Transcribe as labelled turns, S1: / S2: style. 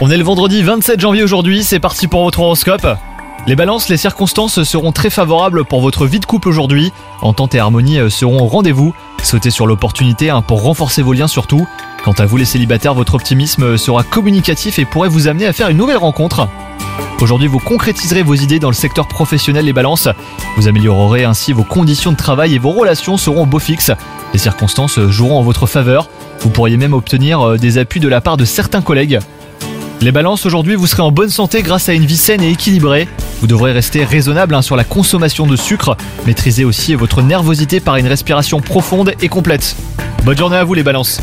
S1: On est le vendredi 27 janvier aujourd'hui, c'est parti pour votre horoscope. Les balances, les circonstances seront très favorables pour votre vie de couple aujourd'hui. Entente et harmonie euh, seront au rendez-vous. Sautez sur l'opportunité hein, pour renforcer vos liens surtout. Quant à vous les célibataires, votre optimisme sera communicatif et pourrait vous amener à faire une nouvelle rencontre. Aujourd'hui, vous concrétiserez vos idées dans le secteur professionnel les balances. Vous améliorerez ainsi vos conditions de travail et vos relations seront au beau fixe. Les circonstances joueront en votre faveur. Vous pourriez même obtenir euh, des appuis de la part de certains collègues. Les balances, aujourd'hui, vous serez en bonne santé grâce à une vie saine et équilibrée. Vous devrez rester raisonnable hein, sur la consommation de sucre. Maîtrisez aussi votre nervosité par une respiration profonde et complète. Bonne journée à vous les balances